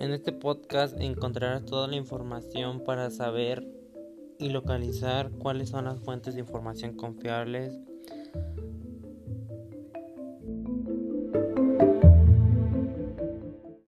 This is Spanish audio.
En este podcast encontrarás toda la información para saber y localizar cuáles son las fuentes de información confiables